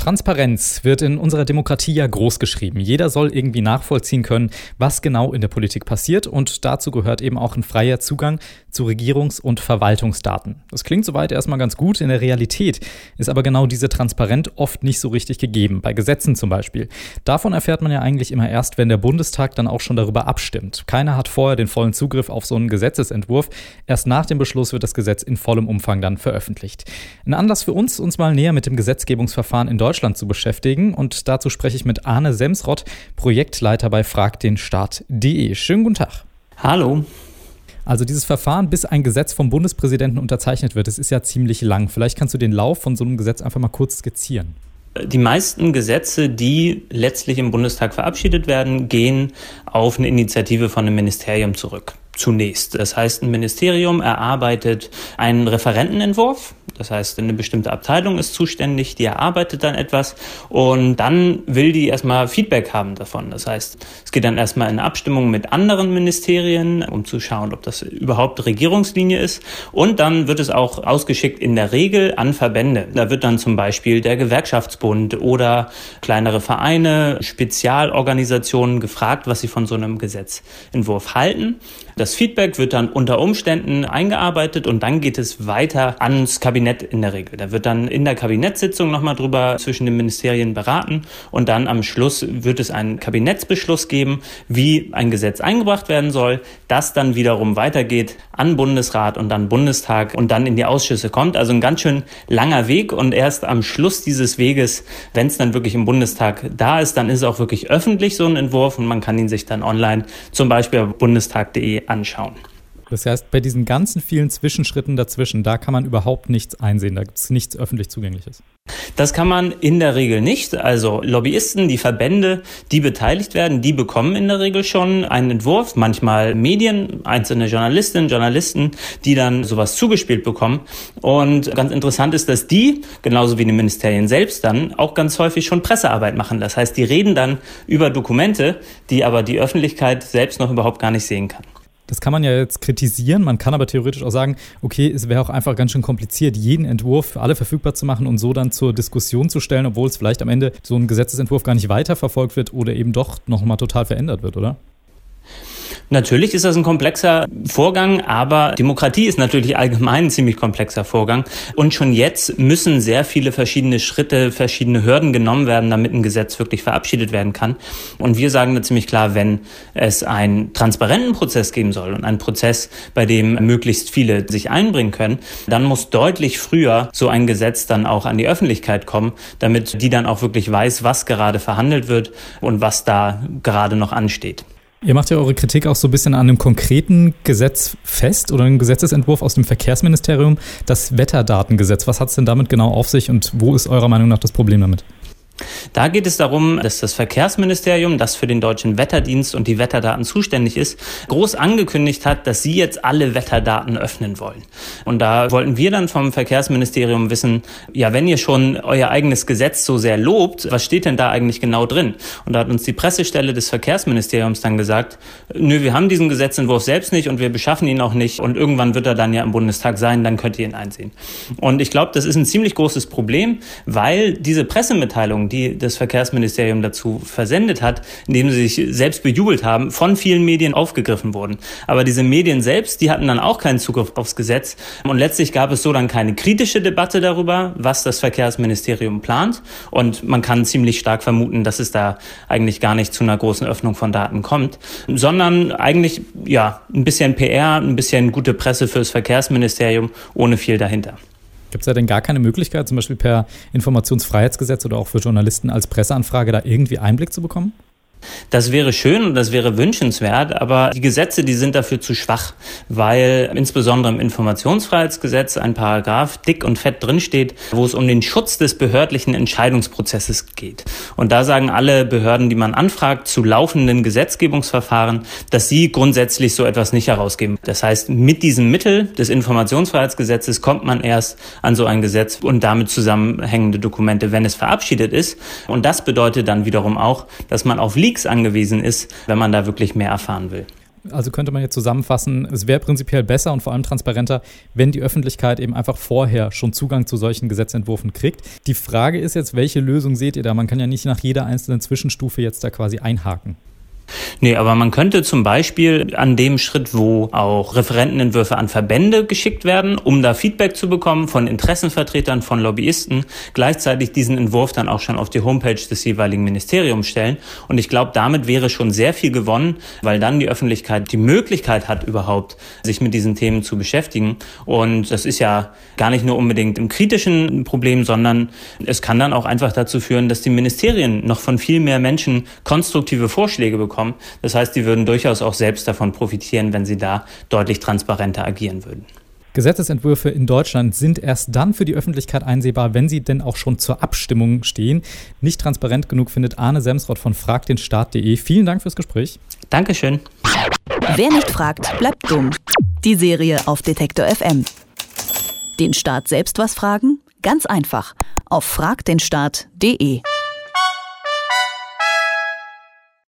Transparenz wird in unserer Demokratie ja groß geschrieben. Jeder soll irgendwie nachvollziehen können, was genau in der Politik passiert und dazu gehört eben auch ein freier Zugang zu Regierungs- und Verwaltungsdaten. Das klingt soweit erstmal ganz gut, in der Realität ist aber genau diese Transparenz oft nicht so richtig gegeben, bei Gesetzen zum Beispiel. Davon erfährt man ja eigentlich immer erst, wenn der Bundestag dann auch schon darüber abstimmt. Keiner hat vorher den vollen Zugriff auf so einen Gesetzesentwurf. Erst nach dem Beschluss wird das Gesetz in vollem Umfang dann veröffentlicht. Ein Anlass für uns, uns mal näher mit dem Gesetzgebungsverfahren in Deutschland Deutschland zu beschäftigen. Und dazu spreche ich mit Arne Semsrott, Projektleiter bei fragdenstaat.de. Schönen guten Tag. Hallo. Also dieses Verfahren, bis ein Gesetz vom Bundespräsidenten unterzeichnet wird, das ist ja ziemlich lang. Vielleicht kannst du den Lauf von so einem Gesetz einfach mal kurz skizzieren. Die meisten Gesetze, die letztlich im Bundestag verabschiedet werden, gehen auf eine Initiative von einem Ministerium zurück. Zunächst. Das heißt, ein Ministerium erarbeitet einen Referentenentwurf, das heißt, eine bestimmte Abteilung ist zuständig, die erarbeitet dann etwas und dann will die erstmal Feedback haben davon. Das heißt, es geht dann erstmal in Abstimmung mit anderen Ministerien, um zu schauen, ob das überhaupt Regierungslinie ist. Und dann wird es auch ausgeschickt in der Regel an Verbände. Da wird dann zum Beispiel der Gewerkschaftsbund oder kleinere Vereine, Spezialorganisationen gefragt, was sie von so einem Gesetzentwurf halten. Das Feedback wird dann unter Umständen eingearbeitet und dann geht es weiter ans Kabinett in der Regel. Da wird dann in der Kabinettssitzung nochmal drüber zwischen den Ministerien beraten und dann am Schluss wird es einen Kabinettsbeschluss geben, wie ein Gesetz eingebracht werden soll, das dann wiederum weitergeht an Bundesrat und dann Bundestag und dann in die Ausschüsse kommt. Also ein ganz schön langer Weg und erst am Schluss dieses Weges, wenn es dann wirklich im Bundestag da ist, dann ist es auch wirklich öffentlich so ein Entwurf und man kann ihn sich dann online zum Beispiel bundestag.de anschauen. Das heißt, bei diesen ganzen vielen Zwischenschritten dazwischen, da kann man überhaupt nichts einsehen, da gibt es nichts öffentlich Zugängliches. Das kann man in der Regel nicht. Also Lobbyisten, die Verbände, die beteiligt werden, die bekommen in der Regel schon einen Entwurf, manchmal Medien, einzelne Journalistinnen, Journalisten, die dann sowas zugespielt bekommen. Und ganz interessant ist, dass die, genauso wie die Ministerien selbst dann, auch ganz häufig schon Pressearbeit machen. Das heißt, die reden dann über Dokumente, die aber die Öffentlichkeit selbst noch überhaupt gar nicht sehen kann. Das kann man ja jetzt kritisieren. Man kann aber theoretisch auch sagen, okay, es wäre auch einfach ganz schön kompliziert, jeden Entwurf für alle verfügbar zu machen und so dann zur Diskussion zu stellen, obwohl es vielleicht am Ende so ein Gesetzesentwurf gar nicht weiterverfolgt wird oder eben doch nochmal total verändert wird, oder? Natürlich ist das ein komplexer Vorgang, aber Demokratie ist natürlich allgemein ein ziemlich komplexer Vorgang. Und schon jetzt müssen sehr viele verschiedene Schritte, verschiedene Hürden genommen werden, damit ein Gesetz wirklich verabschiedet werden kann. Und wir sagen da ziemlich klar, wenn es einen transparenten Prozess geben soll und einen Prozess, bei dem möglichst viele sich einbringen können, dann muss deutlich früher so ein Gesetz dann auch an die Öffentlichkeit kommen, damit die dann auch wirklich weiß, was gerade verhandelt wird und was da gerade noch ansteht. Ihr macht ja eure Kritik auch so ein bisschen an einem konkreten Gesetz fest oder einem Gesetzesentwurf aus dem Verkehrsministerium, das Wetterdatengesetz. Was hat es denn damit genau auf sich und wo ist eurer Meinung nach das Problem damit? Da geht es darum, dass das Verkehrsministerium, das für den deutschen Wetterdienst und die Wetterdaten zuständig ist, groß angekündigt hat, dass sie jetzt alle Wetterdaten öffnen wollen. Und da wollten wir dann vom Verkehrsministerium wissen, ja, wenn ihr schon euer eigenes Gesetz so sehr lobt, was steht denn da eigentlich genau drin? Und da hat uns die Pressestelle des Verkehrsministeriums dann gesagt, nö, wir haben diesen Gesetzentwurf selbst nicht und wir beschaffen ihn auch nicht und irgendwann wird er dann ja im Bundestag sein, dann könnt ihr ihn einsehen. Und ich glaube, das ist ein ziemlich großes Problem, weil diese Pressemitteilung, die das Verkehrsministerium dazu versendet hat, indem sie sich selbst bejubelt haben, von vielen Medien aufgegriffen wurden. Aber diese Medien selbst, die hatten dann auch keinen Zugriff aufs Gesetz. Und letztlich gab es so dann keine kritische Debatte darüber, was das Verkehrsministerium plant. Und man kann ziemlich stark vermuten, dass es da eigentlich gar nicht zu einer großen Öffnung von Daten kommt, sondern eigentlich, ja, ein bisschen PR, ein bisschen gute Presse fürs Verkehrsministerium, ohne viel dahinter. Gibt es da denn gar keine Möglichkeit, zum Beispiel per Informationsfreiheitsgesetz oder auch für Journalisten als Presseanfrage da irgendwie Einblick zu bekommen? Das wäre schön und das wäre wünschenswert, aber die Gesetze, die sind dafür zu schwach, weil insbesondere im Informationsfreiheitsgesetz ein Paragraph dick und fett drinsteht, wo es um den Schutz des behördlichen Entscheidungsprozesses geht. Und da sagen alle Behörden, die man anfragt, zu laufenden Gesetzgebungsverfahren, dass sie grundsätzlich so etwas nicht herausgeben. Das heißt, mit diesem Mittel des Informationsfreiheitsgesetzes kommt man erst an so ein Gesetz und damit zusammenhängende Dokumente, wenn es verabschiedet ist. Und das bedeutet dann wiederum auch, dass man auf Leaks angewiesen ist, wenn man da wirklich mehr erfahren will. Also könnte man jetzt zusammenfassen, es wäre prinzipiell besser und vor allem transparenter, wenn die Öffentlichkeit eben einfach vorher schon Zugang zu solchen Gesetzentwürfen kriegt. Die Frage ist jetzt, welche Lösung seht ihr da? Man kann ja nicht nach jeder einzelnen Zwischenstufe jetzt da quasi einhaken. Nee, aber man könnte zum Beispiel an dem Schritt, wo auch Referentenentwürfe an Verbände geschickt werden, um da Feedback zu bekommen von Interessenvertretern, von Lobbyisten, gleichzeitig diesen Entwurf dann auch schon auf die Homepage des jeweiligen Ministeriums stellen. Und ich glaube, damit wäre schon sehr viel gewonnen, weil dann die Öffentlichkeit die Möglichkeit hat, überhaupt sich mit diesen Themen zu beschäftigen. Und das ist ja gar nicht nur unbedingt im kritischen Problem, sondern es kann dann auch einfach dazu führen, dass die Ministerien noch von viel mehr Menschen konstruktive Vorschläge bekommen bekommen. Das heißt, die würden durchaus auch selbst davon profitieren, wenn sie da deutlich transparenter agieren würden. Gesetzesentwürfe in Deutschland sind erst dann für die Öffentlichkeit einsehbar, wenn sie denn auch schon zur Abstimmung stehen. Nicht transparent genug findet Arne Semsrott von fragdenstaat.de. Vielen Dank fürs Gespräch. Dankeschön. Wer nicht fragt, bleibt dumm. Die Serie auf Detektor FM. Den Staat selbst was fragen? Ganz einfach. Auf fragdenstaat.de.